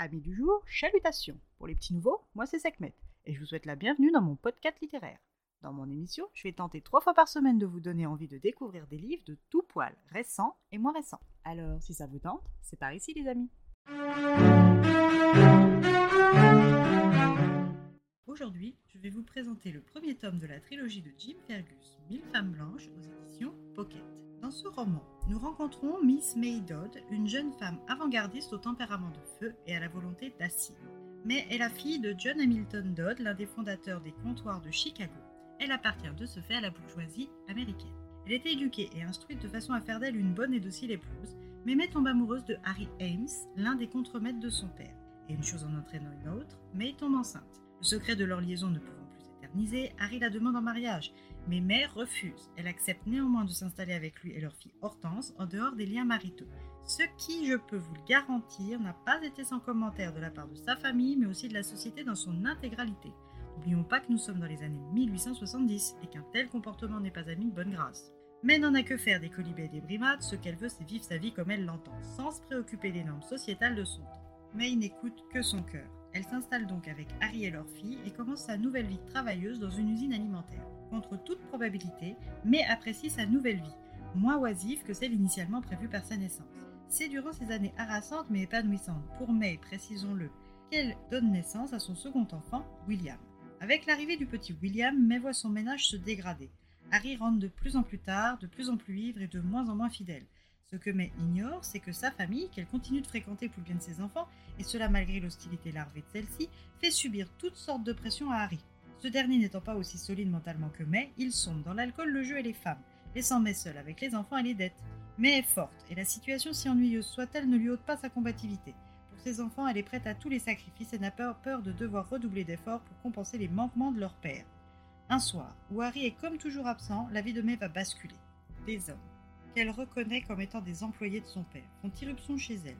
Amis du jour, chalutations Pour les petits nouveaux, moi c'est Sekhmet, et je vous souhaite la bienvenue dans mon podcast littéraire. Dans mon émission, je vais tenter trois fois par semaine de vous donner envie de découvrir des livres de tout poil, récents et moins récents. Alors, si ça vous tente, c'est par ici les amis Aujourd'hui, je vais vous présenter le premier tome de la trilogie de Jim Fergus, Mille femmes blanches, aux éditions Pocket. Dans ce roman, nous rencontrons Miss May Dodd, une jeune femme avant-gardiste au tempérament de feu et à la volonté d'acier. Mais est la fille de John Hamilton Dodd, l'un des fondateurs des comptoirs de Chicago. Elle appartient de ce fait à la bourgeoisie américaine. Elle était éduquée et instruite de façon à faire d'elle une bonne et docile épouse, mais met tombe amoureuse de Harry Ames, l'un des contremaîtres de son père. Et une chose en entraînant une autre, May tombe enceinte. Le secret de leur liaison ne pouvant Harry la demande en mariage, mais Mère refuse. Elle accepte néanmoins de s'installer avec lui et leur fille Hortense en dehors des liens maritaux. Ce qui, je peux vous le garantir, n'a pas été sans commentaire de la part de sa famille, mais aussi de la société dans son intégralité. N'oublions pas que nous sommes dans les années 1870 et qu'un tel comportement n'est pas ami de bonne grâce. Mais n'en a que faire des colibés et des brimades, ce qu'elle veut c'est vivre sa vie comme elle l'entend, sans se préoccuper des normes sociétales de son temps. Mais il n'écoute que son cœur. Elle s'installe donc avec Harry et leur fille et commence sa nouvelle vie travailleuse dans une usine alimentaire contre toute probabilité, mais apprécie sa nouvelle vie, moins oisive que celle initialement prévue par sa naissance. C'est durant ces années harassantes mais épanouissantes pour May, précisons-le, qu'elle donne naissance à son second enfant, William. Avec l'arrivée du petit William, May voit son ménage se dégrader. Harry rentre de plus en plus tard, de plus en plus ivre et de moins en moins fidèle. Ce que May ignore, c'est que sa famille, qu'elle continue de fréquenter pour le bien de ses enfants, et cela malgré l'hostilité larvée de celle-ci, fait subir toutes sortes de pressions à Harry. Ce dernier n'étant pas aussi solide mentalement que May, il sombre dans l'alcool, le jeu et les femmes, laissant May seule avec les enfants et les dettes. May est forte, et la situation, si ennuyeuse soit-elle, ne lui ôte pas sa combativité. Pour ses enfants, elle est prête à tous les sacrifices et n'a pas peur de devoir redoubler d'efforts pour compenser les manquements de leur père. Un soir, où Harry est comme toujours absent, la vie de May va basculer. Des hommes, qu'elle reconnaît comme étant des employés de son père, font irruption chez elle,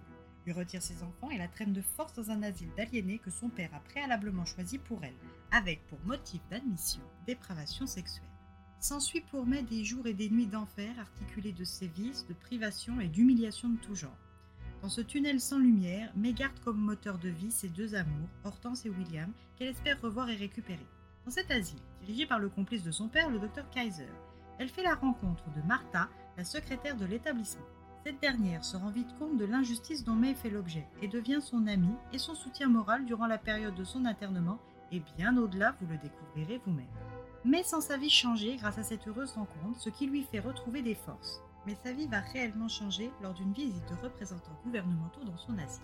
lui retire ses enfants et la traîne de force dans un asile d'aliénés que son père a préalablement choisi pour elle, avec pour motif d'admission dépravation sexuelle. S'ensuit pour May des jours et des nuits d'enfer articulés de sévices, de privations et d'humiliations de tout genre. Dans ce tunnel sans lumière, May garde comme moteur de vie ses deux amours, Hortense et William, qu'elle espère revoir et récupérer. Dans cet asile, dirigé par le complice de son père, le docteur Kaiser, elle fait la rencontre de Martha, la secrétaire de l'établissement. Cette dernière se rend vite compte de l'injustice dont May fait l'objet et devient son amie et son soutien moral durant la période de son internement et bien au-delà, vous le découvrirez vous-même. Mais sans sa vie changer grâce à cette heureuse rencontre, ce qui lui fait retrouver des forces. Mais sa vie va réellement changer lors d'une visite de représentants gouvernementaux dans son asile.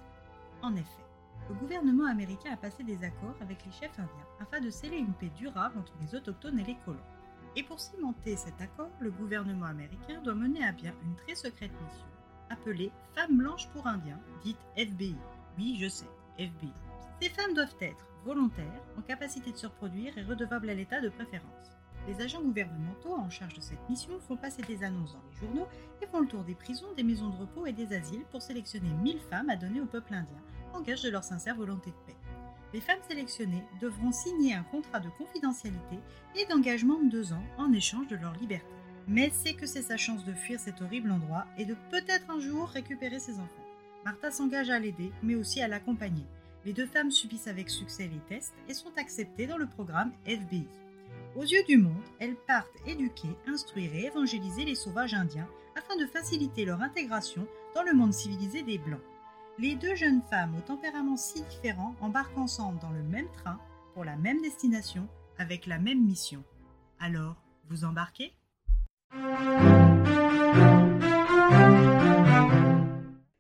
En effet, le gouvernement américain a passé des accords avec les chefs indiens afin de sceller une paix durable entre les autochtones et les colons. Et pour cimenter cet accord, le gouvernement américain doit mener à bien une très secrète mission appelée Femmes blanches pour Indiens, dite FBI. Oui, je sais, FBI. Ces femmes doivent être volontaires, en capacité de se reproduire et redevables à l'État de préférence. Les agents gouvernementaux en charge de cette mission font passer des annonces dans les journaux et font le tour des prisons, des maisons de repos et des asiles pour sélectionner 1000 femmes à donner au peuple indien, en gage de leur sincère volonté de paix. Les femmes sélectionnées devront signer un contrat de confidentialité et d'engagement de deux ans en échange de leur liberté. Mais c'est que c'est sa chance de fuir cet horrible endroit et de peut-être un jour récupérer ses enfants. Martha s'engage à l'aider, mais aussi à l'accompagner. Les deux femmes subissent avec succès les tests et sont acceptées dans le programme FBI. Aux yeux du monde, elles partent éduquer, instruire et évangéliser les sauvages indiens afin de faciliter leur intégration dans le monde civilisé des Blancs. Les deux jeunes femmes au tempérament si différent embarquent ensemble dans le même train pour la même destination avec la même mission. Alors, vous embarquez?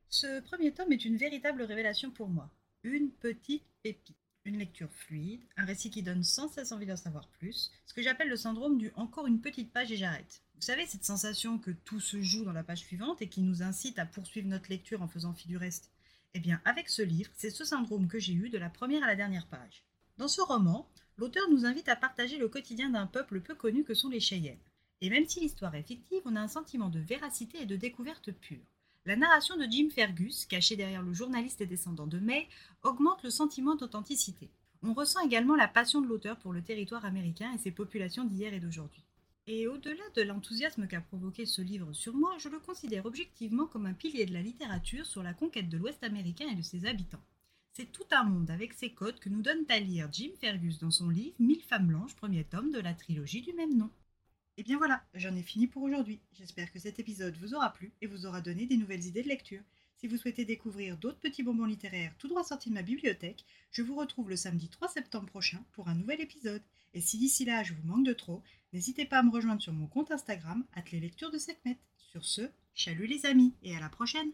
Ce premier tome est une véritable révélation pour moi. Une petite pépite. Une lecture fluide, un récit qui donne sans cesse envie d'en savoir plus, ce que j'appelle le syndrome du encore une petite page et j'arrête. Vous savez, cette sensation que tout se joue dans la page suivante et qui nous incite à poursuivre notre lecture en faisant fi du reste. Eh bien, avec ce livre, c'est ce syndrome que j'ai eu de la première à la dernière page. Dans ce roman, l'auteur nous invite à partager le quotidien d'un peuple peu connu que sont les Cheyennes. Et même si l'histoire est fictive, on a un sentiment de véracité et de découverte pure. La narration de Jim Fergus, caché derrière le journaliste et descendant de May, augmente le sentiment d'authenticité. On ressent également la passion de l'auteur pour le territoire américain et ses populations d'hier et d'aujourd'hui. Et au-delà de l'enthousiasme qu'a provoqué ce livre sur moi, je le considère objectivement comme un pilier de la littérature sur la conquête de l'Ouest américain et de ses habitants. C'est tout un monde avec ses codes que nous donne à lire Jim Fergus dans son livre Mille femmes blanches, premier tome de la trilogie du même nom. Et bien voilà, j'en ai fini pour aujourd'hui. J'espère que cet épisode vous aura plu et vous aura donné des nouvelles idées de lecture. Si vous souhaitez découvrir d'autres petits bonbons littéraires tout droit sortis de ma bibliothèque, je vous retrouve le samedi 3 septembre prochain pour un nouvel épisode. Et si d'ici là je vous manque de trop, n'hésitez pas à me rejoindre sur mon compte Instagram, lectures de Sekhmet. Sur ce, chalut les amis et à la prochaine!